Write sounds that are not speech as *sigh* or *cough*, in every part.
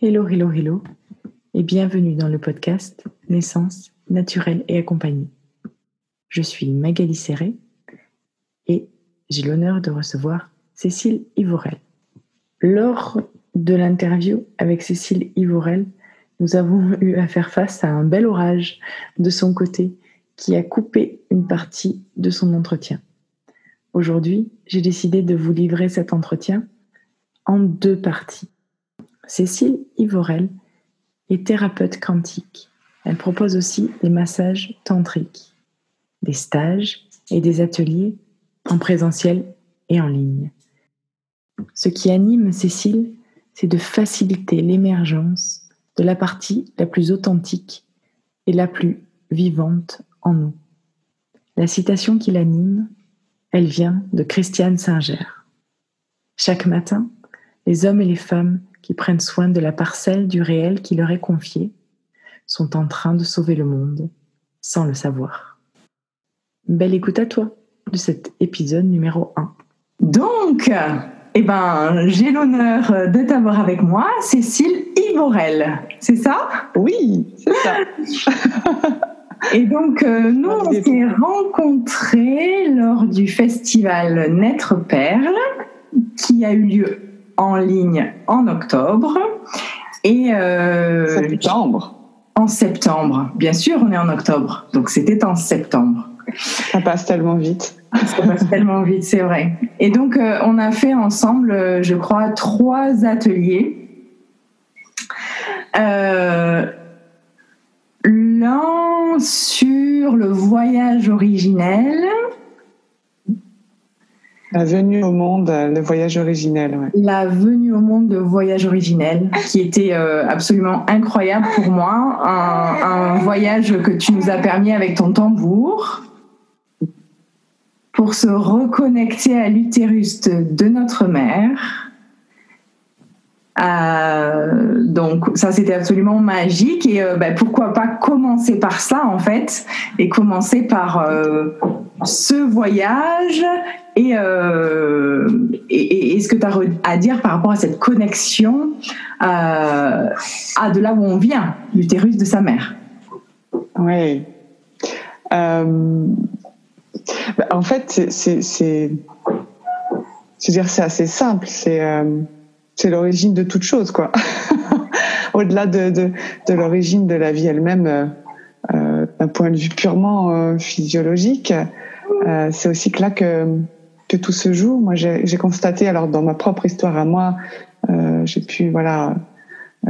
Hello, hello, hello, et bienvenue dans le podcast Naissance naturelle et accompagnée. Je suis Magali Serré et j'ai l'honneur de recevoir Cécile Ivorel. Lors de l'interview avec Cécile Ivorel, nous avons *laughs* eu à faire face à un bel orage de son côté qui a coupé une partie de son entretien. Aujourd'hui, j'ai décidé de vous livrer cet entretien en deux parties. Cécile Ivorel est thérapeute quantique. Elle propose aussi des massages tantriques, des stages et des ateliers en présentiel et en ligne. Ce qui anime Cécile, c'est de faciliter l'émergence de la partie la plus authentique et la plus vivante en nous. La citation qui l'anime, elle vient de Christiane Singer. Chaque matin, les hommes et les femmes qui prennent soin de la parcelle du réel qui leur est confiée sont en train de sauver le monde sans le savoir. Belle écoute à toi de cet épisode numéro 1. Donc, eh ben, j'ai l'honneur de t'avoir avec moi, Cécile Ivorel. C'est ça? Oui, c'est ça. *laughs* Et donc, euh, nous, on s'est rencontrés lors du festival Naître Perle, qui a eu lieu en ligne en octobre. Et euh, septembre. En septembre, bien sûr, on est en octobre, donc c'était en septembre. Ça passe tellement vite. Ça passe *laughs* tellement vite, c'est vrai. Et donc, euh, on a fait ensemble, euh, je crois, trois ateliers. L'un sur le voyage originel. La venue au monde, le voyage originel. La venue au monde, le voyage originel, qui était absolument incroyable pour moi. Un, voyage que tu nous as permis avec ton tambour pour se reconnecter à l'utérus de notre mère. Euh, donc ça c'était absolument magique et euh, ben, pourquoi pas commencer par ça en fait et commencer par euh, ce voyage et, et, ce que tu as à dire par rapport à cette connexion à de là où on vient, l'utérus de sa mère. Oui. Bah, en fait, c'est, c'est, dire, c'est assez simple. C'est, c'est l'origine de toute chose, quoi. *laughs* Au-delà de, de, de, l'origine de la vie elle-même, euh, euh d'un point de vue purement euh, physiologique, euh, c'est aussi que là que, que tout se joue. Moi, j'ai, constaté, alors dans ma propre histoire à moi, j'ai pu, voilà,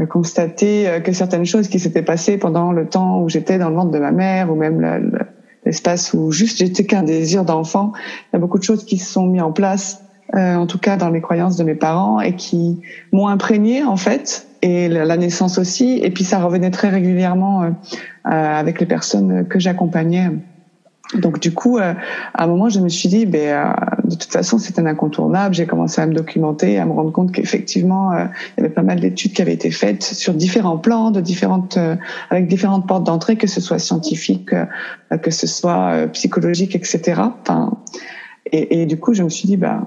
constater que certaines choses qui s'étaient passées pendant le temps où j'étais dans le ventre de ma mère, ou même l'espace où juste j'étais qu'un désir d'enfant. Il y a beaucoup de choses qui se sont mises en place, euh, en tout cas dans les croyances de mes parents, et qui m'ont imprégné en fait, et la naissance aussi. Et puis ça revenait très régulièrement euh, euh avec les personnes que j'accompagnais donc du coup, euh, à un moment, je me suis dit, ben, euh, de toute façon, c'est un incontournable. J'ai commencé à me documenter, à me rendre compte qu'effectivement, euh, il y avait pas mal d'études qui avaient été faites sur différents plans, de différentes, avec différentes portes d'entrée, que ce soit scientifique, que ce soit psychologique, etc. Enfin, et, et, du coup, je me suis dit, ben,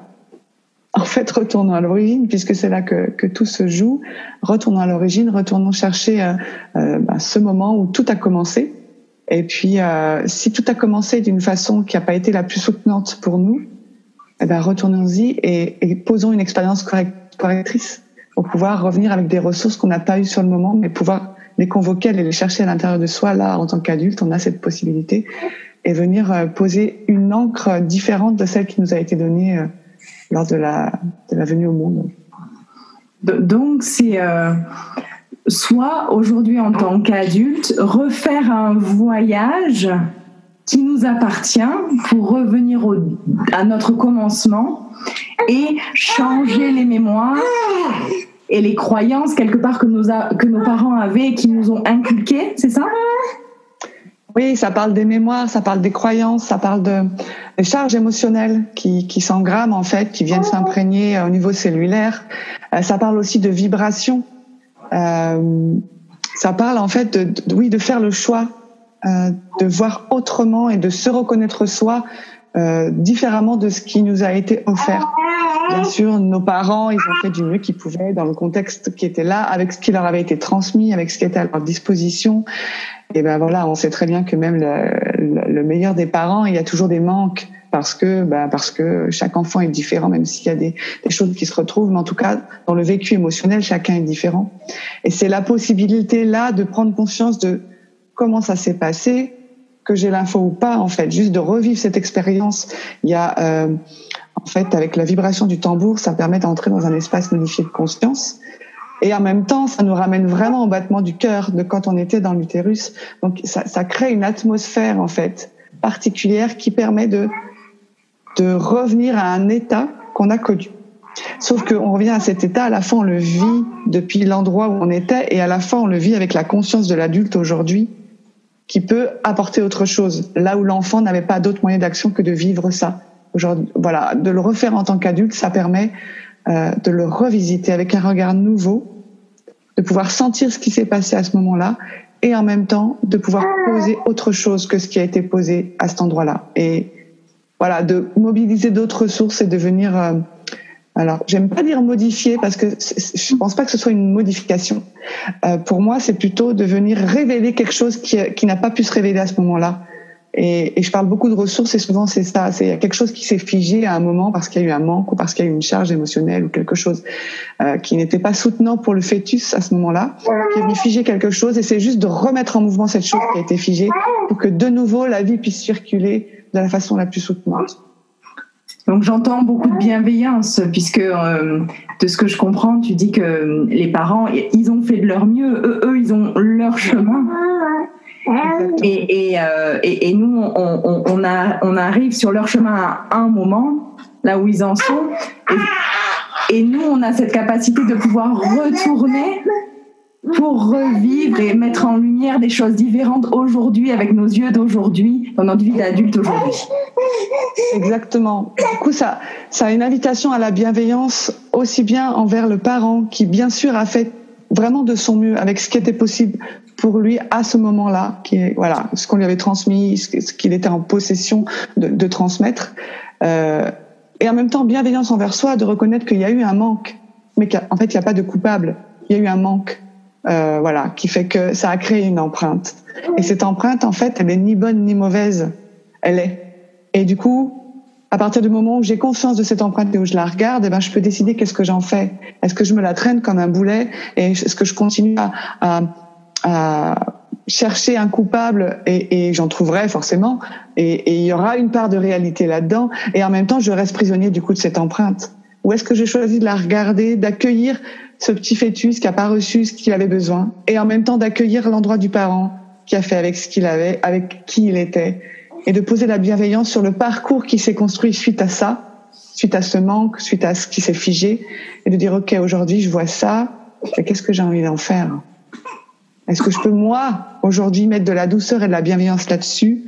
en fait, retournons à l'origine, puisque c'est là que, que, tout se joue. Retournons à l'origine, retournons chercher ben, ce moment où tout a commencé et puis, euh, si tout a commencé d'une façon qui n'a pas été la plus soutenante pour nous, eh ben, retournons-y et, et, posons une expérience correctrice pour pouvoir revenir avec des ressources qu'on n'a pas eues sur le moment, mais pouvoir les convoquer, aller les chercher à l'intérieur de soi. Là, en tant qu'adulte, on a cette possibilité et venir euh, poser une encre différente de celle qui nous a été donnée euh, lors de la, de la venue au monde. Donc, c'est euh, soit aujourd'hui en tant qu'adulte, refaire un voyage qui nous appartient pour revenir au, à notre commencement et changer les mémoires et les croyances quelque part que nos, que nos parents avaient et qui nous ont inculquées, c'est ça? Oui, ça parle des mémoires, ça parle des croyances, ça parle de, des charges émotionnelles qui, qui s'engramment en fait, qui viennent s'imprégner au niveau cellulaire. Euh, ça parle aussi de vibrations euh, ça parle en fait de, oui de faire le choix euh, de voir autrement et de se reconnaître soi euh, différemment de ce qui nous a été offert. Bien sûr, nos parents, ils ont fait du mieux qu'ils pouvaient dans le contexte qui était là, avec ce qui leur avait été transmis, avec ce qui était à leur disposition. Et ben voilà, on sait très bien que même le, le meilleur des parents, il y a toujours des manques parce que ben parce que chaque enfant est différent, même s'il y a des, des, choses qui se retrouvent. Mais en tout cas, dans le vécu émotionnel, chacun est différent. Et c'est la possibilité là de prendre conscience de comment ça s'est passé, que j'ai l'info ou pas, en fait, juste de revivre cette expérience. Il y a euh, en fait, avec la vibration du tambour, ça permet d'entrer dans un espace modifié de conscience. Et en même temps, ça nous ramène vraiment au battement du cœur de quand on était dans l'utérus. Donc, ça, crée une atmosphère, en fait, particulière qui permet de, de revenir à un état qu'on a connu. Sauf qu'on revient à cet état, à la fin, on le vit depuis l'endroit où on était, et à la fin, on le vit avec la conscience de l'adulte aujourd'hui, qui peut apporter autre chose, là où l'enfant n'avait pas d'autre moyen d'action que de vivre ça voilà, de le refaire en tant qu'adulte, ça permet euh, de le revisiter avec un regard nouveau, de pouvoir sentir ce qui s'est passé à ce moment-là et en même temps de pouvoir poser autre chose que ce qui a été posé à cet endroit-là. Et voilà, de mobiliser d'autres ressources et de venir. Euh, alors, j'aime pas dire modifier parce que je pense pas que ce soit une modification. Euh, pour moi, c'est plutôt de venir révéler quelque chose qui n'a pas pu se révéler à ce moment-là et, et, je parle beaucoup de ressources et souvent c'est ça, c'est quelque chose qui s'est figé à un moment parce qu'il y a eu un manque ou parce qu'il y a eu une charge émotionnelle ou quelque chose euh, qui n'était pas soutenant pour le fœtus à ce moment-là, qui est venu figer quelque chose et c'est juste de remettre en mouvement cette chose qui a été figée pour que de nouveau la vie puisse circuler de la façon la plus soutenante. Donc j'entends beaucoup de bienveillance puisque euh, de ce que je comprends, tu dis que les parents ils ont fait de leur mieux, eux, eux ils ont leur chemin. Et, et, euh, et, et, nous, on, on, a, on, arrive sur leur chemin à un moment, là où ils en sont. Et, nous, on a cette capacité de pouvoir retourner pour revivre et mettre en lumière des choses différentes aujourd'hui avec nos yeux d'aujourd'hui, dans notre vie d'adulte aujourd'hui. Exactement. Du coup, ça, ça a une invitation à la bienveillance aussi bien envers le parent qui, bien sûr, a fait vraiment de son mieux avec ce qui était possible pour lui à ce moment-là, qui voilà ce qu'on lui avait transmis, ce qu'il était en possession de, transmettre, euh, et en même temps bienveillance envers soi, de reconnaître qu'il y a eu un manque, mais qu'en fait il n'y a pas de coupable, il y a eu un manque, euh, voilà, qui fait que ça a créé une empreinte. Et cette empreinte, en fait, elle est ni bonne ni mauvaise, elle est. Et du coup, à partir du moment où j'ai conscience de cette empreinte et où je la regarde, eh ben, je peux décider qu'est-ce que j'en fais. Est-ce que je me la traîne comme un boulet et est-ce que je continue à, à chercher un coupable et, j'en trouverai forcément. Et, il y aura une part de réalité là-dedans. Et en même temps je reste prisonnier du coup de cette empreinte. Ou est-ce que j'ai choisi de la regarder d'accueillir ce petit fœtus qui a pas reçu ce qu'il avait besoin et en même temps d'accueillir l'endroit du parent qui a fait avec ce qu'il avait avec qui il était et de poser la bienveillance sur le parcours qui s'est construit suite à ça suite à ce manque suite à ce qui s'est figé et de dire ok aujourd'hui je vois ça qu'est-ce que j'ai envie d'en faire? Est-ce que je peux, moi, aujourd'hui, mettre de la douceur et de la bienveillance là-dessus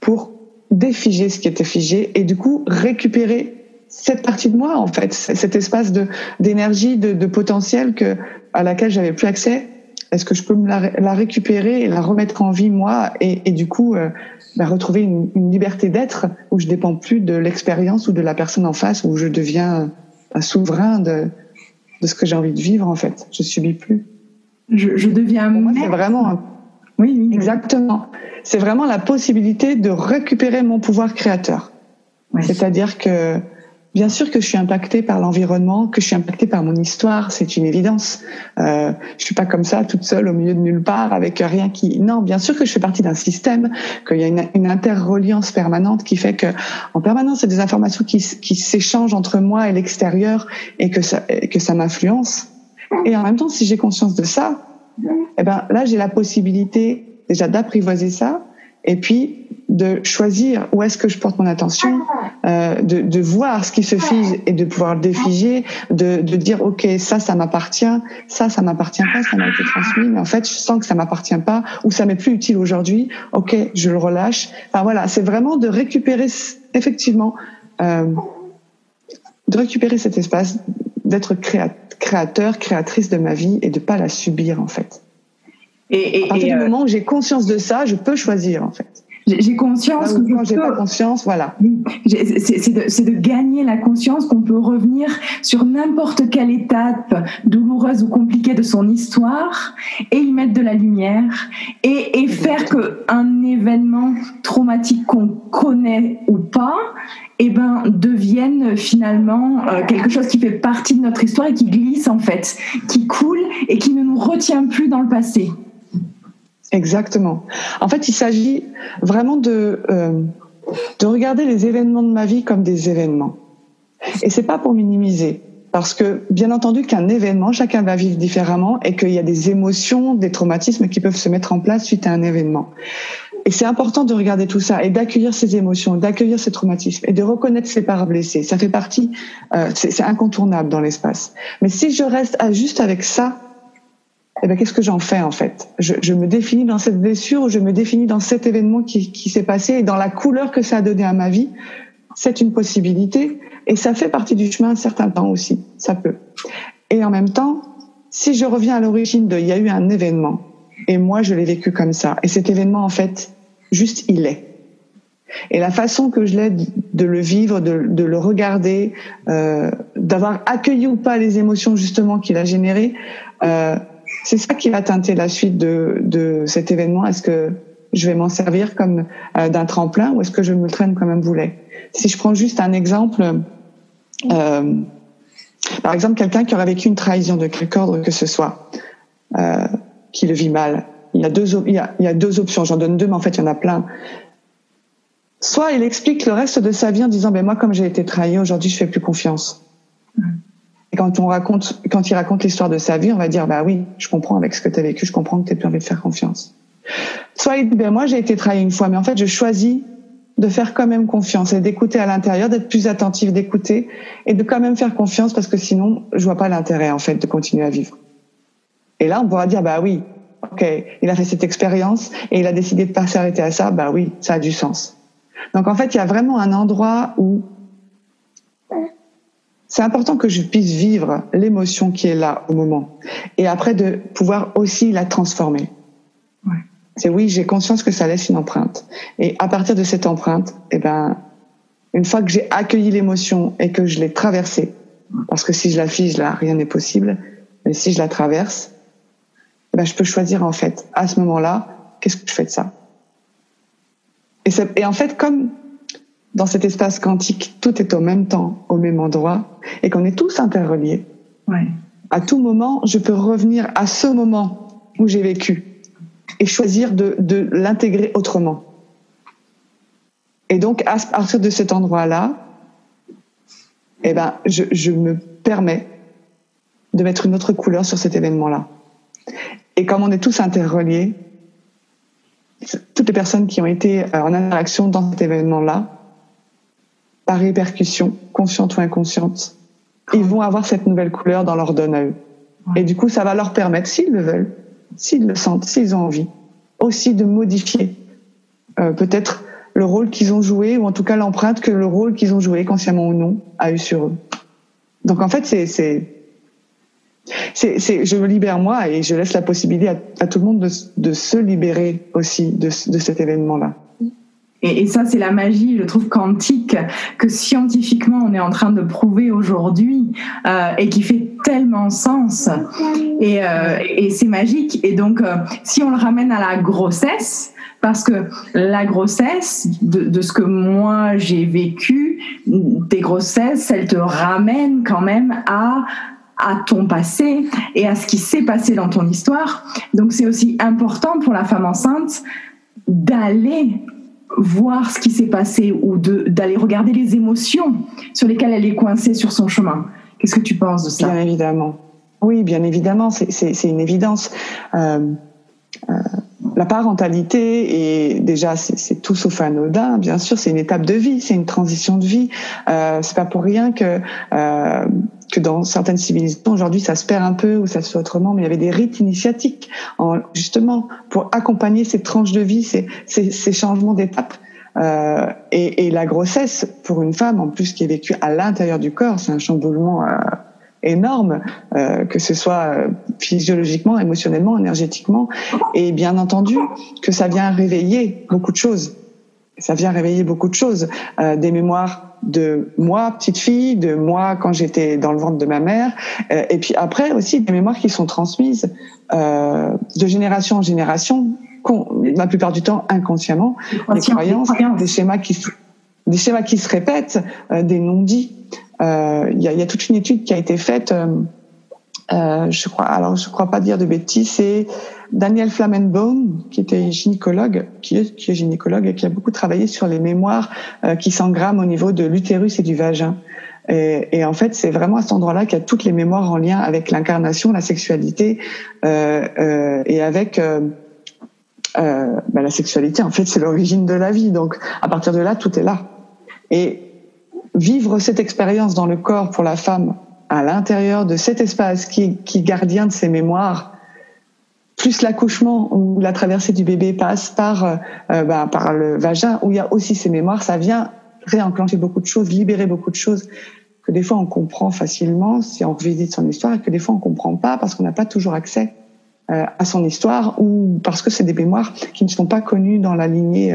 pour défiger ce qui était figé et du coup récupérer cette partie de moi, en fait, cet espace d'énergie, de, de potentiel que, à laquelle j'avais plus accès? Est-ce que je peux la, récupérer et la remettre en vie, moi, et, et du coup, euh, bah, retrouver une, liberté d'être où je dépends plus de l'expérience ou de la personne en face, où je deviens un souverain de, de ce que j'ai envie de vivre, en fait? Je subis plus je, je deviens Pour moi, c'est vraiment oui, oui, exactement. C'est vraiment la possibilité de récupérer mon pouvoir créateur. C'est-à-dire que Bien sûr que je suis impactée par l'environnement, que je suis impactée par mon histoire, c'est une évidence. Euh, je suis pas comme ça, toute seule au milieu de nulle part, avec rien qui. Non, bien sûr que je fais partie d'un système, qu'il y a une, une interreliance permanente qui fait que, en permanence, il y a des informations qui, qui s'échangent entre moi et l'extérieur et que ça, et que ça m'influence. Et en même temps, si j'ai conscience de ça, eh ben là, j'ai la possibilité déjà d'apprivoiser ça, et puis de choisir où est-ce que je porte mon attention, euh, de, voir ce qui se fige et de pouvoir le défiger, de, de dire ok ça ça m'appartient, ça ça m'appartient pas, ça m'a été transmis, mais en fait je sens que ça m'appartient pas ou ça m'est plus utile aujourd'hui, ok je le relâche. Enfin voilà, c'est vraiment de récupérer effectivement, euh, de récupérer cet espace, d'être créateur, créatrice de ma vie et de pas la subir en fait. Et, et, à partir du euh, moment où j'ai conscience de ça, je peux choisir en fait. J'ai conscience que quand j'ai pas conscience, voilà. C'est de, de, gagner la conscience qu'on peut revenir sur n'importe quelle étape douloureuse ou compliquée de son histoire et y mettre de la lumière et, et faire que un événement traumatique qu'on connaît ou pas, eh ben devienne finalement euh, quelque chose qui fait partie de notre histoire et qui glisse en fait, qui coule et qui ne nous retient plus dans le passé. Exactement. En fait, il s'agit vraiment de, euh, de regarder les événements de ma vie comme des événements. Et c'est pas pour minimiser. Parce que, bien entendu, qu'un événement, chacun va vivre différemment et qu'il y a des émotions, des traumatismes qui peuvent se mettre en place suite à un événement. Et c'est important de regarder tout ça et d'accueillir ces émotions, d'accueillir ces traumatismes et de reconnaître ces parts blessées. Ça fait partie, euh, c'est incontournable dans l'espace. Mais si je reste à juste avec ça, eh ben, qu'est-ce que j'en fais en fait? Je, me définis dans cette blessure je me définis dans cet événement qui, qui s'est passé et dans la couleur que ça a donné à ma vie. C'est une possibilité et ça fait partie du chemin un certain temps aussi, ça peut. Et en même temps, si je reviens à l'origine de, il y a eu un événement et moi je l'ai vécu comme ça et cet événement en fait, juste il est. Et la façon que je l'ai de le vivre, de, de le regarder, euh, d'avoir accueilli ou pas les émotions justement qu'il a générées, euh, c'est ça qui va teinter la suite de, cet événement. Est-ce que je vais m'en servir comme euh, d'un tremplin ou est-ce que je me traîne comme un boulet? Si je prends juste un exemple, euh, par exemple quelqu'un qui aurait vécu une trahison de quelque ordre que ce soit, euh, qui le vit mal, il y a deux, options. J'en donne deux, mais en fait il y en a plein. Soit il explique le reste de sa vie en disant ben moi comme j'ai été trahi aujourd'hui je fais plus confiance. Et quand on raconte, quand il raconte l'histoire de sa vie, on va dire, bah oui, je comprends avec ce que tu as vécu, je comprends que tu plus envie de faire confiance. Soit il ben moi j'ai été trahi une fois, mais en fait je choisis de faire quand même confiance et d'écouter à l'intérieur, d'être plus attentif, d'écouter et de quand même faire confiance parce que sinon je vois pas l'intérêt en fait de continuer à vivre. Et là on pourra dire, bah oui, ok, il a fait cette expérience et il a décidé de pas s'arrêter à ça, bah oui, ça a du sens. Donc en fait il y a vraiment un endroit où c'est important que je puisse vivre l'émotion qui est là au moment et après de pouvoir aussi la transformer. Ouais. C'est oui, j'ai conscience que ça laisse une empreinte et à partir de cette empreinte, eh ben une fois que j'ai accueilli l'émotion et que je l'ai traversée, parce que si je la fige là, rien n'est possible, mais si je la traverse, eh ben je peux choisir en fait à ce moment-là, qu'est-ce que je fais de ça? Et, et en fait, comme dans cet espace quantique, tout est au même temps, au même endroit, et qu'on est tous interreliés. Ouais. À tout moment, je peux revenir à ce moment où j'ai vécu et choisir de, de l'intégrer autrement. Et donc, à partir de cet endroit-là, eh ben, je, je me permets de mettre une autre couleur sur cet événement-là. Et comme on est tous interreliés, toutes les personnes qui ont été euh, en interaction dans cet événement-là, par répercussion, consciente ou inconsciente, ils vont avoir cette nouvelle couleur dans leur donne à eux. Et du coup, ça va leur permettre, s'ils le veulent, s'ils le sentent, s'ils ont envie, aussi de modifier euh, peut-être le rôle qu'ils ont joué, ou en tout cas l'empreinte que le rôle qu'ils ont joué, consciemment ou non, a eu sur eux. Donc en fait, c'est, c'est, c'est, je me libère moi et je laisse la possibilité à, tout le monde de, de se libérer aussi de, de cet événement-là. Et, ça, c'est la magie, je trouve, quantique que scientifiquement on est en train de prouver aujourd'hui euh, et qui fait tellement sens. Et, euh, c'est magique. Et donc, euh, si on le ramène à la grossesse, parce que la grossesse, de, ce que moi j'ai vécu, des grossesses, elles te ramènent quand même à ton passé et à ce qui s'est passé dans ton histoire. Donc c'est aussi important pour la femme enceinte d'aller voir ce qui s'est passé ou d'aller regarder les émotions sur lesquelles elle est coincée sur son chemin. Qu'est-ce que tu penses de ça? Bien évidemment. Oui, bien évidemment, c'est une évidence. Euh, euh, la parentalité est déjà c'est tout sauf anodin. Bien sûr, c'est une étape de vie, c'est une transition de vie. Euh, c'est pas pour rien que euh, que dans certaines civilisations aujourd'hui ça se perd un peu ou ça se fait autrement, mais il y avait des rites initiatiques en, justement pour accompagner ces tranches de vie, ces, ces, ces changements d'étape. Euh, et, et, la grossesse pour une femme en plus qui est vécue à l'intérieur du corps, c'est un chamboulement euh, énorme, euh, que ce soit euh, physiologiquement, émotionnellement, énergétiquement, et bien entendu que ça vient réveiller beaucoup de choses ça vient réveiller beaucoup de choses, euh, des mémoires de moi petite fille, de moi quand j'étais dans le ventre de ma mère, euh, et puis après aussi des mémoires qui sont transmises euh, de génération en génération, la plupart du temps inconsciemment, des croyances, des schémas qui des schémas qui se répètent, des non-dits. Il y, a, y, a, toute une étude qui a été faite. Je crois, alors je crois pas dire de bêtises, c'est Daniel Flamenbaum, qui était gynécologue, qui est, gynécologue et qui a beaucoup travaillé sur les mémoires euh, qui s'engramment au niveau de l'utérus et du vagin. Et, en fait, c'est vraiment à cet endroit-là qu'il y a toutes les mémoires en lien avec l'incarnation, la sexualité euh, euh, et avec euh, euh, ben la sexualité. En fait, c'est l'origine de la vie. Donc, à partir de là, tout est là. Et vivre cette expérience dans le corps pour la femme à l'intérieur de cet espace qui, est gardien de ses mémoires, plus l'accouchement où la traversée du bébé passe par euh, euh, bah, par le vagin où il y a aussi ces mémoires, ça vient réenclencher beaucoup de choses, libérer beaucoup de choses que des fois on comprend facilement si on revisite son histoire et que des fois on comprend pas parce qu'on n'a pas toujours accès euh, à son histoire ou parce que c'est des mémoires qui ne sont pas connues dans la lignée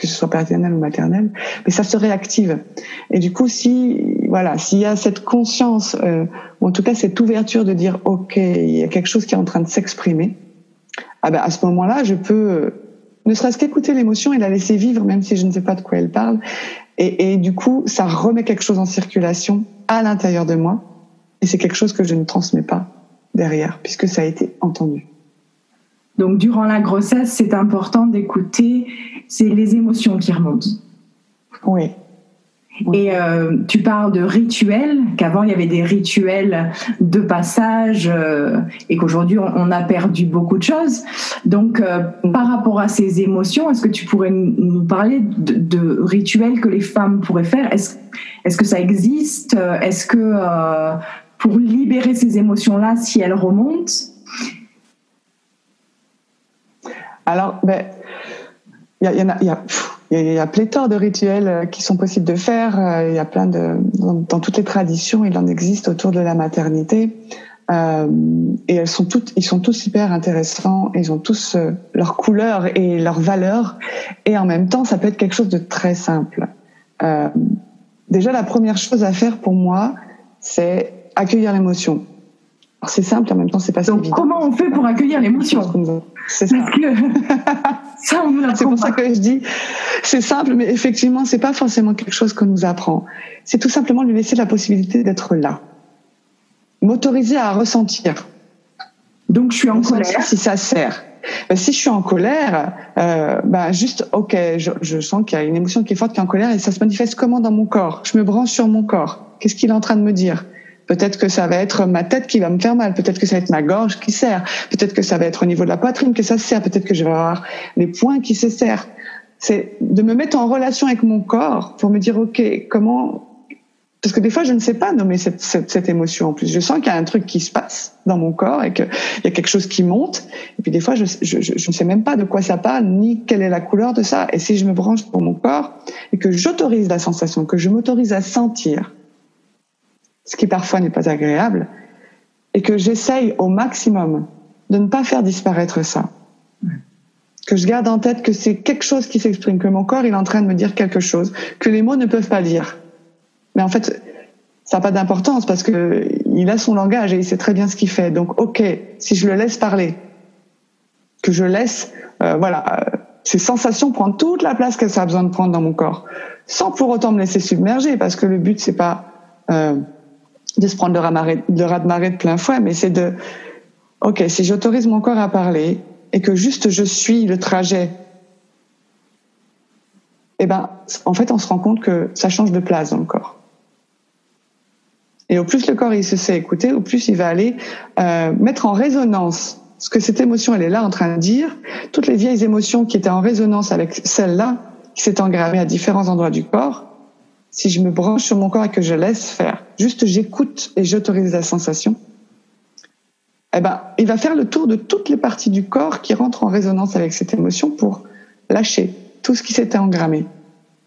que ce soit paternelle ou maternelle, mais ça se réactive. Et du coup, si voilà, s'il y a cette conscience, euh, ou en tout cas cette ouverture de dire ok, il y a quelque chose qui est en train de s'exprimer, ah ben à ce moment-là, je peux euh, ne serait-ce qu'écouter l'émotion et la laisser vivre, même si je ne sais pas de quoi elle parle. Et du coup, ça remet quelque chose en circulation à l'intérieur de moi, et c'est quelque chose que je ne transmets pas derrière, puisque ça a été entendu. Donc, durant la grossesse, c'est important d'écouter c'est les émotions qui remontent. Oui. Et euh, tu parles de rituels, qu'avant il y avait des rituels de passage euh, et qu'aujourd'hui on, a perdu beaucoup de choses. Donc euh, par rapport à ces émotions, est-ce que tu pourrais nous parler de, rituels que les femmes pourraient faire? Est-ce est que ça existe? Est-ce que pour libérer ces émotions-là, si elles remontent? Alors, ben, il y, a, y, a, y, a, pléthore de rituels euh, qui sont possibles de faire. Euh, il y a plein de dans, toutes les traditions, il en existe autour de la maternité. Euh, et elles sont toutes, ils sont tous hyper intéressants. Ils ont tous euh, leur couleur et leur valeur. Et en même temps, ça peut être quelque chose de très simple. Déjà, la première chose à faire pour moi, c'est accueillir l'émotion. C'est simple, en même temps, c'est pas Donc, comment on fait pour accueillir l'émotion C'est ça. *laughs* c'est pour ça que je dis, c'est simple, mais effectivement, c'est pas forcément quelque chose qu'on nous apprend. C'est tout simplement lui laisser la possibilité d'être là, m'autoriser à ressentir. Donc, je suis en colère. Si ça sert. Ben, si je suis en colère, euh, ben juste, ok, je, je sens qu'il y a une émotion qui est forte, qui est en colère, et ça se manifeste comment dans mon corps? Je me branche sur mon corps. Qu'est-ce qu'il est en train de me dire? Peut-être que ça va être ma tête qui va me faire mal. Peut-être que ça va être ma gorge qui serre. Peut-être que ça va être au niveau de la poitrine que ça se serre. Peut-être que je vais avoir les poings qui se serrent. C'est de me mettre en relation avec mon corps pour me dire, OK, comment... Parce que des fois, je ne sais pas nommer cette, émotion en plus. Je sens qu'il y a un truc qui se passe dans mon corps et qu'il y a quelque chose qui monte. Et puis des fois, je, ne sais même pas de quoi ça parle, ni quelle est la couleur de ça. Et si je me branche pour mon corps et que j'autorise la sensation, que je m'autorise à sentir, ce qui parfois n'est pas agréable, et que j'essaye au maximum de ne pas faire disparaître ça. Que je garde en tête que c'est quelque chose qui s'exprime, que mon corps il est en train de me dire quelque chose, que les mots ne peuvent pas dire. Mais en fait, ça n'a pas d'importance parce que il a son langage et il sait très bien ce qu'il fait. Donc, ok, si je le laisse parler, que je laisse, euh, voilà, euh, ces sensations prendre toute la place que ça a besoin de prendre dans mon corps, sans pour autant me laisser submerger, parce que le but c'est pas euh, de se prendre le raz-de-marée de, plein fouet, mais c'est de, ok, si j'autorise mon corps à parler et que juste je suis le trajet, eh ben, en fait, on se rend compte que ça change de place dans le corps. Et au plus le corps il se sait écouter, au plus il va aller euh, mettre en résonance ce que cette émotion elle est là en train de dire. Toutes les vieilles émotions qui étaient en résonance avec celle-là, qui s'est engrammées à différents endroits du corps, si je me branche sur mon corps et que je laisse faire, juste j'écoute et j'autorise la sensation, eh ben, il va faire le tour de toutes les parties du corps qui rentrent en résonance avec cette émotion pour lâcher tout ce qui s'était engrammé.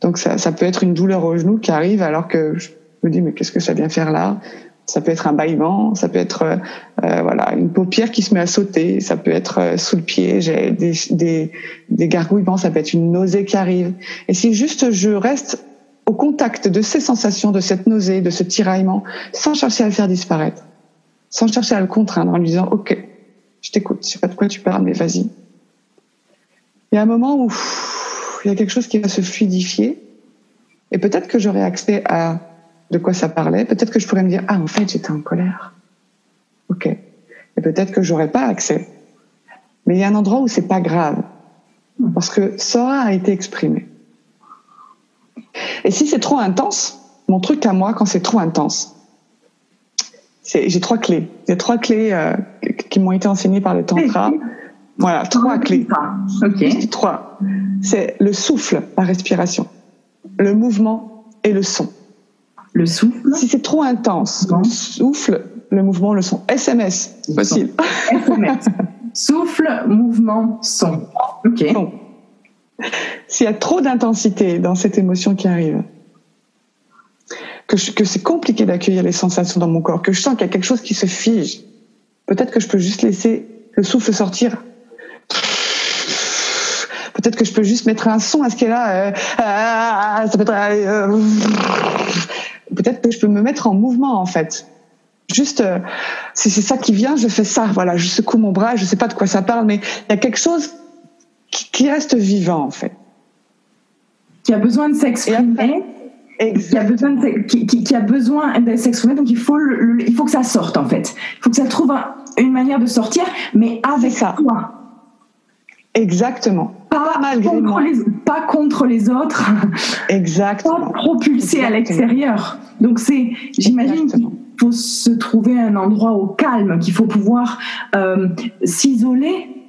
Donc ça, ça peut être une douleur au genou qui arrive alors que je me dis mais qu'est-ce que ça vient faire là? Ça peut être un bâillement, ça peut être euh, euh, voilà une paupière qui se met à sauter, ça peut être euh, sous le pied, j'ai des, des, des gargouillements, ça peut être une nausée qui arrive. Et si juste je reste au contact de ces sensations, de cette nausée, de ce tiraillement, sans chercher à le faire disparaître, sans chercher à le contraindre, en lui disant OK, je t'écoute, je sais pas de quoi tu parles, mais vas-y. Il y a un moment où il y a quelque chose qui va se fluidifier, et peut-être que j'aurai accès à de quoi ça parlait. Peut-être que je pourrais me dire ah en fait j'étais en colère. Ok. Et peut-être que j'aurais pas accès. Mais il y a un endroit où c'est pas grave parce que ça a été exprimé. Et si c'est trop intense, mon truc à moi quand c'est trop intense, j'ai trois clés. J'ai trois clés euh, qui m'ont été enseignées par le tantra. Voilà, trois clés. Ok. Trois. C'est le souffle, la respiration, le mouvement et le son. Le souffle Si c'est trop intense, le souffle, le mouvement, le son. SMS, facile. SMS. souffle, mouvement, son. Ok. S'il y a trop d'intensité dans cette émotion qui arrive, que, c'est compliqué d'accueillir les sensations dans mon corps, que je sens qu'il y a quelque chose qui se fige, peut-être que je peux juste laisser le souffle sortir peut-être que je peux juste mettre un son à ce qui est là. Euh, être, euh, peut-être que je peux me mettre en mouvement en fait. Juste, euh, si c'est ça qui vient, je fais ça. Voilà, je secoue mon bras, je sais pas de quoi ça parle, mais il y a quelque chose qui, reste vivant en fait. Qui a besoin de s'exprimer. Qui a besoin de, qui, a besoin de s'exprimer, donc il faut, il faut que ça sorte en fait. Il faut que ça trouve une manière de sortir, mais avec ça. toi. Exactement. Pas, contre Les, pas contre les autres. Exactement. Pas propulsé à l'extérieur. Donc c'est, j'imagine qu'il faut se trouver un endroit au calme, qu'il faut pouvoir euh, s'isoler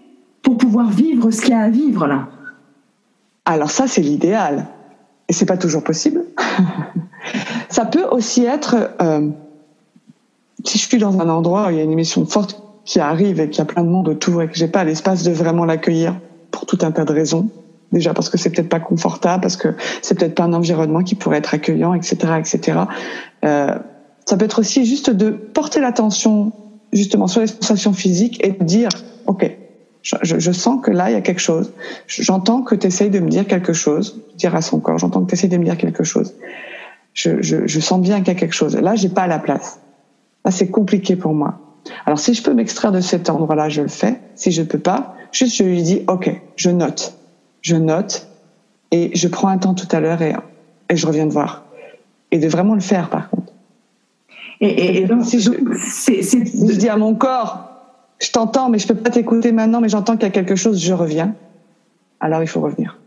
pour pouvoir vivre ce qu'il y a à vivre là. Alors ça c'est l'idéal. Et c'est pas toujours possible. *laughs* ça peut aussi être, euh, si je suis dans un endroit où il y a une émission forte qui arrive et qu'il y a plein de monde autour et que j'ai pas l'espace de vraiment l'accueillir pour tout un tas de raisons. Déjà parce que c'est peut-être pas confortable, parce que c'est peut-être pas un environnement qui pourrait être accueillant, etc., etc. Euh, ça peut être aussi juste de porter l'attention justement sur les sensations physiques et de dire, ok, je, je, sens que là il y a quelque chose. J'entends que tu essayes de me dire quelque chose, dire à son corps, j'entends que tu essayes de me dire quelque chose. Je, je, je sens bien qu'il y a quelque chose. Là, j'ai pas la place. Là, c'est compliqué pour moi. Alors si je peux m'extraire de cet endroit-là, je le fais. Si je ne peux pas, juste je lui dis OK, je note, je note et je prends un temps tout à l'heure et, et je reviens te voir. Et de vraiment le faire par contre. Et, donc si je c'est de dire à mon corps, je t'entends mais je peux pas t'écouter maintenant, mais j'entends qu'il y a quelque chose, je reviens. Alors il faut revenir.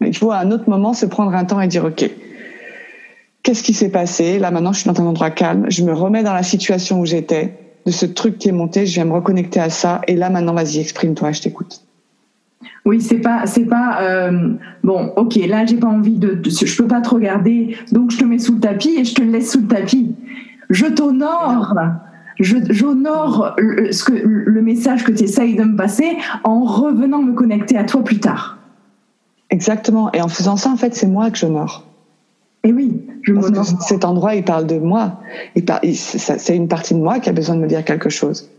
Mais il faut à un autre moment se prendre un temps et dire OK qu'est-ce qui s'est passé? Là maintenant, je suis dans un endroit calme. Je me remets dans la situation où j'étais de ce truc qui est monté, je viens me reconnecter à ça, et là maintenant, vas-y, exprime-toi, je t'écoute. Oui, c'est pas, c'est pas euh, bon. Ok, là j'ai pas envie de, je peux pas te regarder, donc je te mets sous le tapis et je te laisse sous le tapis. Je t'honore, j'honore le, ce que le message que tu essayes de me passer en revenant me connecter à toi plus tard. Exactement. Et en faisant ça, en fait, c'est moi que j'honore. Et oui, je cet endroit, il parle de moi. c'est une partie de moi qui a besoin de me dire quelque chose.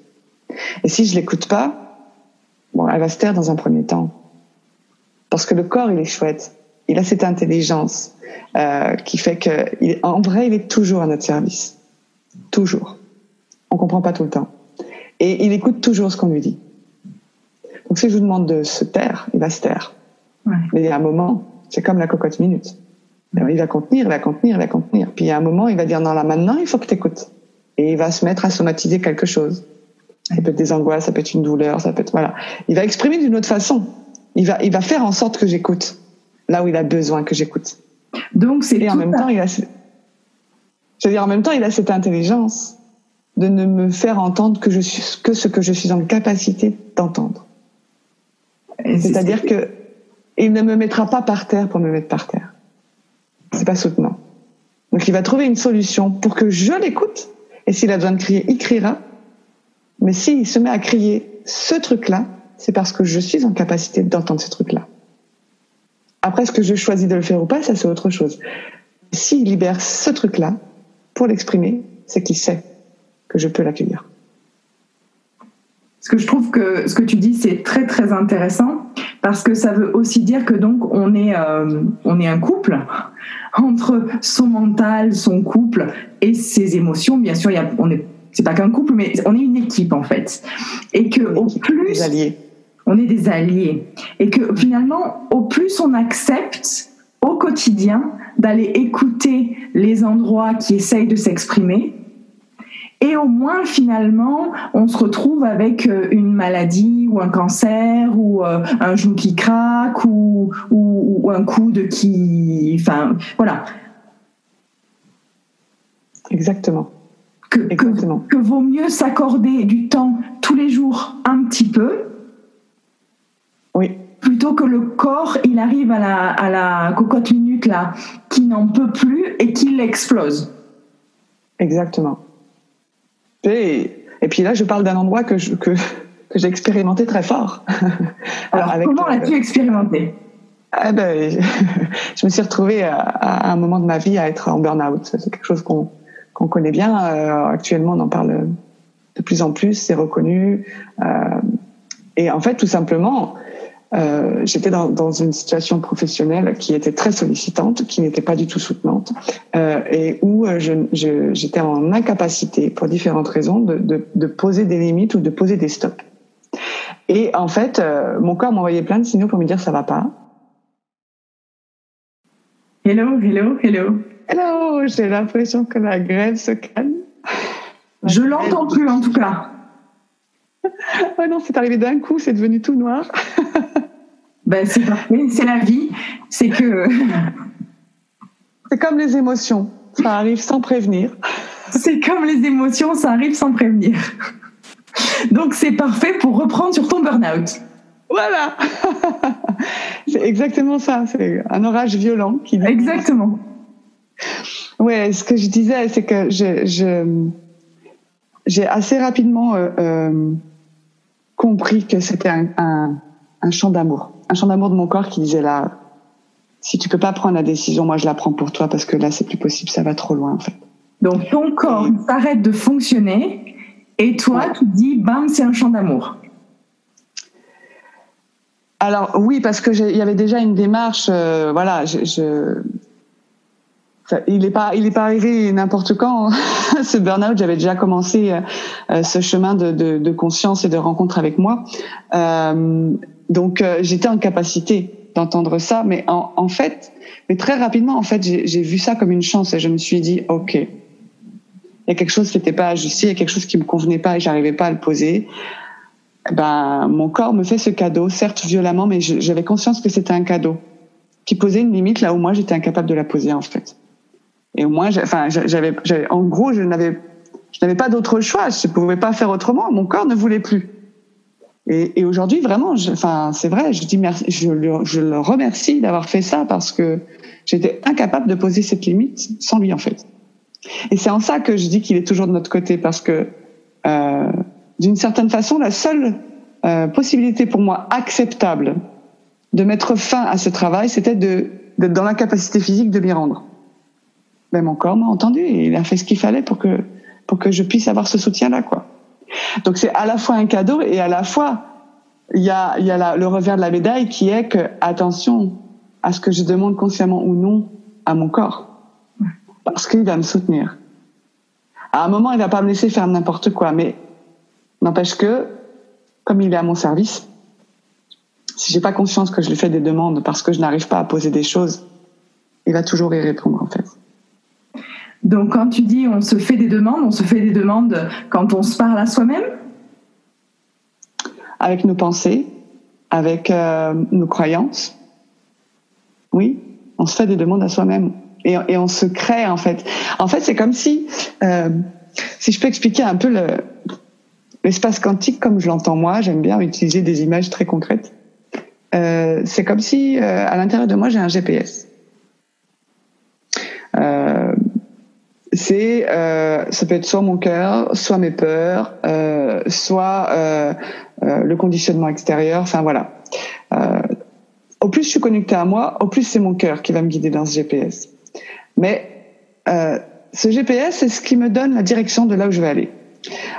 Et si je l'écoute pas, bon, elle va se taire dans un premier temps. Parce que le corps, il est chouette. Il a cette intelligence euh, qui fait que, en vrai, il est toujours à notre service. Toujours. On comprend pas tout le temps. Et il écoute toujours ce qu'on lui dit. Donc si je vous demande de se taire, il va se taire. Mais il y a un moment, c'est comme la cocotte minute il va contenir, il va contenir, il va contenir. Puis il y a un moment, il va dire non, là maintenant, il faut que tu écoutes. Et il va se mettre à somatiser quelque chose. Ça peut être des angoisses, ça peut être une douleur, ça peut être voilà. Il va exprimer d'une autre façon. Il va, il va faire en sorte que j'écoute là où il a besoin que j'écoute. Donc c'est et en même temps, il a, je veux dire en même temps, il a cette intelligence de ne me faire entendre que je suis que ce que je suis en capacité d'entendre. C'est-à-dire que il ne me mettra pas par terre pour me mettre par terre c'est pas soutenant. Donc il va trouver une solution pour que je l'écoute. Et s'il a besoin de crier, il criera. Mais s'il se met à crier ce truc-là, c'est parce que je suis en capacité d'entendre ce truc-là. Après, ce que je choisis de le faire ou pas, ça c'est autre chose. S'il libère ce truc-là pour l'exprimer, c'est qu'il sait que je peux l'accueillir. Ce que je trouve que ce que tu dis, c'est très très intéressant parce que ça veut aussi dire que donc on est, euh, on est un couple *laughs* entre son mental, son couple et ses émotions. Bien sûr, y a, on est, c'est pas qu'un couple, mais on est une équipe en fait. Et que au plus. Des alliés. On est des alliés. Et que finalement, au plus on accepte au quotidien d'aller écouter les endroits qui essayent de s'exprimer, et au moins, finalement, on se retrouve avec euh, une maladie ou un cancer ou euh, un genou qui craque ou, ou, un coude qui... Enfin, voilà. Exactement. Que, Exactement. que, vaut mieux s'accorder du temps tous les jours un petit peu. Oui. Plutôt que le corps, il arrive à la, à la cocotte minute là, qui n'en peut plus et qu'il explose. Exactement. Et, puis là, je parle d'un endroit que, que, que j'ai expérimenté très fort. *laughs* Alors, comment l'as-tu expérimenté? Ah ben, *laughs* je me suis retrouvée à, un moment de ma vie à être en burn-out. C'est quelque chose qu'on qu'on connaît bien. Euh, actuellement, on en parle de plus en plus, c'est reconnu. Euh, et en fait, tout simplement, euh, j'étais dans, dans, une situation professionnelle qui était très sollicitante, qui n'était pas du tout soutenante, euh, et où euh, j'étais en incapacité, pour différentes raisons, de, de, de, poser des limites ou de poser des stops. Et en fait, euh, mon corps m'envoyait plein de signaux pour me dire ça va pas. Hello, hello, hello. Hello, j'ai l'impression que la grève se calme. Je l'entends plus en tout cas. *laughs* oh non, c'est arrivé d'un coup, c'est devenu tout noir. *laughs* Ben, c'est parfait, c'est la vie. C'est que. *laughs* c'est comme les émotions, ça arrive sans prévenir. C'est comme les émotions, ça arrive sans prévenir. Donc c'est parfait pour reprendre sur ton burn-out. Voilà *laughs* C'est exactement ça, c'est un orage violent qui. Exactement. Ouais, ce que je disais, c'est que j'ai assez rapidement euh, euh, compris que c'était un, un chant d'amour un chant d'amour de mon corps qui disait là, si tu peux pas prendre la décision, moi je la prends pour toi parce que là c'est plus possible, ça va trop loin en fait. Donc ton corps s'arrête de fonctionner et toi tu dis bam c'est un chant d'amour. Alors oui parce que il y avait déjà une démarche, euh, voilà, je, il n'est pas, il est pas arrivé n'importe quand. *laughs* ce burn-out, j'avais déjà commencé euh, ce chemin de, de, de, conscience et de rencontre avec moi. Euh, donc euh, j'étais en capacité d'entendre ça, mais en, en, fait, mais très rapidement, en fait, j'ai vu ça comme une chance et je me suis dit, ok, il y a quelque chose qui n'était pas ajusté, il y a quelque chose qui me convenait pas et j'arrivais pas à le poser. Ben, mon corps me fait ce cadeau, certes violemment, mais j'avais conscience que c'était un cadeau qui posait une limite là où moi j'étais incapable de la poser en fait. Et au moins, enfin, j'avais, en gros, je n'avais, je n'avais pas d'autre choix. Je ne pouvais pas faire autrement. Mon corps ne voulait plus. Et, et aujourd'hui, vraiment, enfin, c'est vrai, je dis merci, je, je le remercie d'avoir fait ça parce que j'étais incapable de poser cette limite sans lui, en fait. Et c'est en ça que je dis qu'il est toujours de notre côté parce que, euh, d'une certaine façon, la seule euh, possibilité pour moi acceptable de mettre fin à ce travail, c'était d'être dans l'incapacité physique de m'y rendre. Mais mon corps m'a entendu et il a fait ce qu'il fallait pour que pour que je puisse avoir ce soutien-là, quoi. Donc c'est à la fois un cadeau et à la fois il y a, le revers de la médaille qui est que attention à ce que je demande consciemment ou non à mon corps parce qu'il va me soutenir. À un moment, il va pas me laisser faire n'importe quoi, mais n'empêche que comme il est à mon service, si j'ai pas conscience que je lui fais des demandes parce que je n'arrive pas à poser des choses, il va toujours y répondre en fait. Donc quand tu dis on se fait des demandes, on se fait des demandes quand on se parle à soi-même? Avec nos pensées, avec euh, nos croyances. Oui, on se fait des demandes à soi-même. Et, on se crée en fait. En fait, c'est comme si, euh, si je peux expliquer un peu le, l'espace quantique comme je l'entends moi, j'aime bien utiliser des images très concrètes. Euh, c'est comme si à l'intérieur de moi j'ai un GPS. C'est euh, ça peut être soit mon cœur, soit mes peurs, euh, soit euh, le conditionnement extérieur. Enfin voilà. Au plus je suis connecté à moi, au plus c'est mon cœur qui va me guider dans ce GPS. Mais ce GPS, c'est ce qui me donne la direction de là où je vais aller.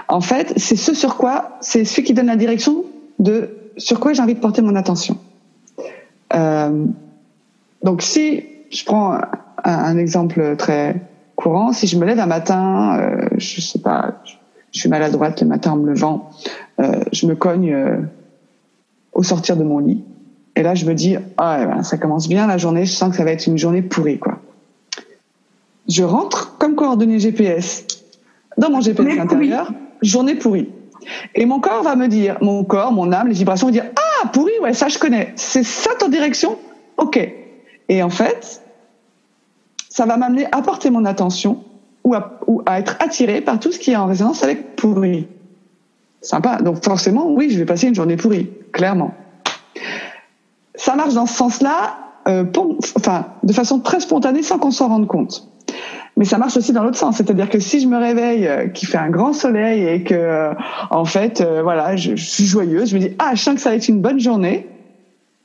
En fait, c'est ce sur quoi, c'est ce qui donne la direction de sur quoi j'ai envie de porter mon attention. Donc, si je prends un, exemple très courant, si je me lève un matin, euh, je sais pas, je suis maladroite le matin en me levant, euh, je me cogne euh, au sortir de mon lit, et là je me dis, ah, ben, ça commence bien la journée, je sens que ça va être une journée pourrie, quoi. Je rentre comme coordonnée GPS dans mon GPS intérieur, journée pourrie. Et mon corps va me dire, mon corps, mon âme, les vibrations vont dire, ah, pourri, ouais, ça je connais. C'est ça ton direction? Ok. Et en fait, ça va m'amener à porter mon attention ou à, être attiré par tout ce qui est en résonance avec pourri. Sympa. Donc forcément, oui, je vais passer une journée pourrie, clairement. Ça marche dans ce sens-là, euh, enfin, de façon très spontanée, sans qu'on s'en rende compte. Mais ça marche aussi dans l'autre sens, c'est-à-dire que si je me réveille, euh, qu'il fait un grand soleil et que, euh, en fait, voilà, je, je, suis joyeuse, je me dis ah, je sens que ça va être une bonne journée.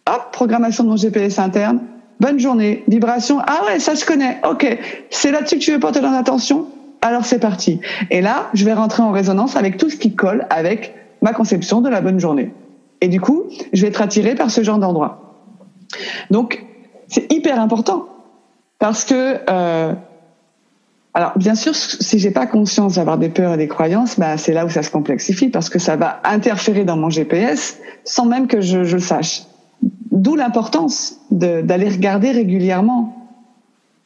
Hop, programmation de mon GPS interne, bonne journée, vibration. Ah ouais, ça je connais. Ok, c'est là-dessus que tu veux porter ton attention? Alors c'est parti. Et là, je vais rentrer en résonance avec tout ce qui colle avec ma conception de la bonne journée. Et du coup, je vais être attiré par ce genre d'endroit. Donc, c'est hyper important parce que euh, alors, bien sûr, si j'ai pas conscience d'avoir des peurs et des croyances, bah, c'est là où ça se complexifie parce que ça va interférer dans mon GPS sans même que je le sache. D'où l'importance d'aller regarder régulièrement.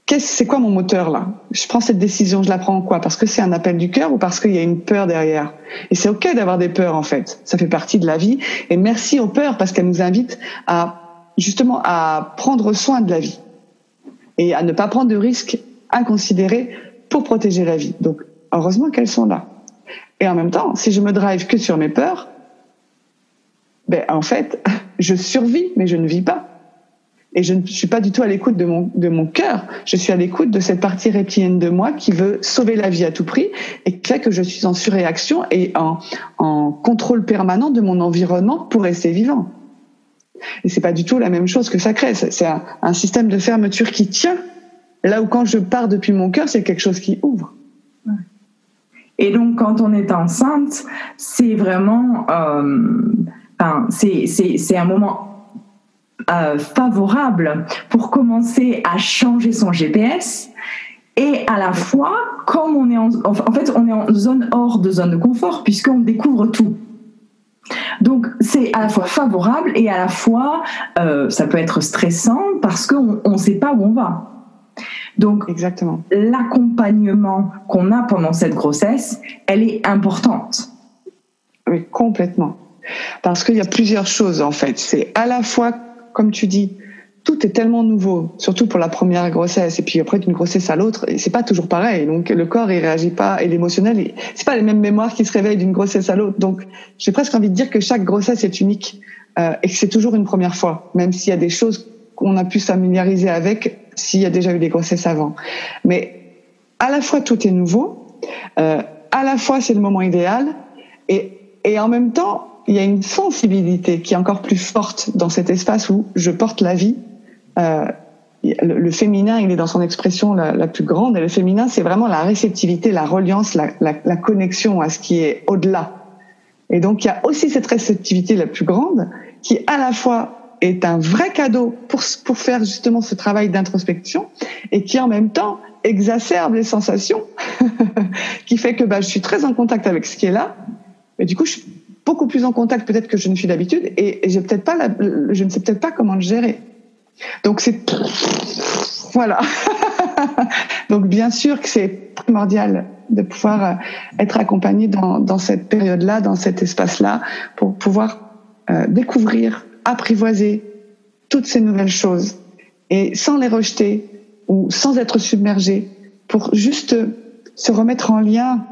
Qu'est-ce, c'est quoi mon moteur là? Je prends cette décision, je la prends en quoi? Parce que c'est un appel du cœur ou parce qu'il y a une peur derrière? Et c'est ok d'avoir des peurs en fait. Ça fait partie de la vie. Et merci aux peurs parce qu'elles nous invitent à justement à prendre soin de la vie et à ne pas prendre de risques inconsidérés pour protéger la vie. Donc, heureusement qu'elles sont là. Et en même temps, si je me drive que sur mes peurs, ben, en fait, je survis, mais je ne vis pas. Et je ne suis pas du tout à l'écoute de mon, de mon cœur. Je suis à l'écoute de cette partie reptilienne de moi qui veut sauver la vie à tout prix et qui fait que je suis en surréaction et en, en contrôle permanent de mon environnement pour rester vivant. Et c'est pas du tout la même chose que ça crée. C'est un, système de fermeture qui tient Là où quand je pars depuis mon cœur, c'est quelque chose qui ouvre. Et donc, quand on est enceinte, c'est vraiment, euh, enfin, c'est un moment euh, favorable pour commencer à changer son GPS. Et à la fois, comme on est en, en fait, on est en zone hors de zone de confort puisqu'on découvre tout. Donc c'est à la fois favorable et à la fois euh, ça peut être stressant parce qu'on ne sait pas où on va. Donc, exactement. L'accompagnement qu'on a pendant cette grossesse, elle est importante. Oui, complètement. Parce qu'il y a plusieurs choses en fait. C'est à la fois, comme tu dis, tout est tellement nouveau, surtout pour la première grossesse, et puis après d'une grossesse à l'autre, c'est pas toujours pareil. Donc le corps il réagit pas, et l'émotionnel, c'est pas les mêmes mémoires qui se réveillent d'une grossesse à l'autre. Donc j'ai presque envie de dire que chaque grossesse est unique euh, et que c'est toujours une première fois, même s'il y a des choses qu'on a pu familiariser avec s'il y a déjà eu des grossesses avant. Mais à la fois tout est nouveau, euh, à la fois c'est le moment idéal, et en même temps il y a une sensibilité qui est encore plus forte dans cet espace où je porte la vie. Euh, le, féminin, il est dans son expression la, plus grande, et le féminin, c'est vraiment la réceptivité, la reliance, la connexion à ce qui est au-delà. Et donc, il y a aussi cette réceptivité la plus grande qui, à la fois, est un vrai cadeau pour, pour faire justement ce travail d'introspection et qui en même temps exacerbe les sensations, *laughs* qui fait que bah, je suis très en contact avec ce qui est là, mais du coup je suis beaucoup plus en contact peut-être que je ne suis d'habitude et, j'ai peut-être pas la, je ne sais peut-être pas comment le gérer. Donc c'est voilà. *laughs* Donc bien sûr que c'est primordial de pouvoir euh, être accompagné dans, dans cette période-là, dans cet espace-là, pour pouvoir euh, découvrir apprivoiser toutes ces nouvelles choses et sans les rejeter ou sans être submergé pour juste se remettre en lien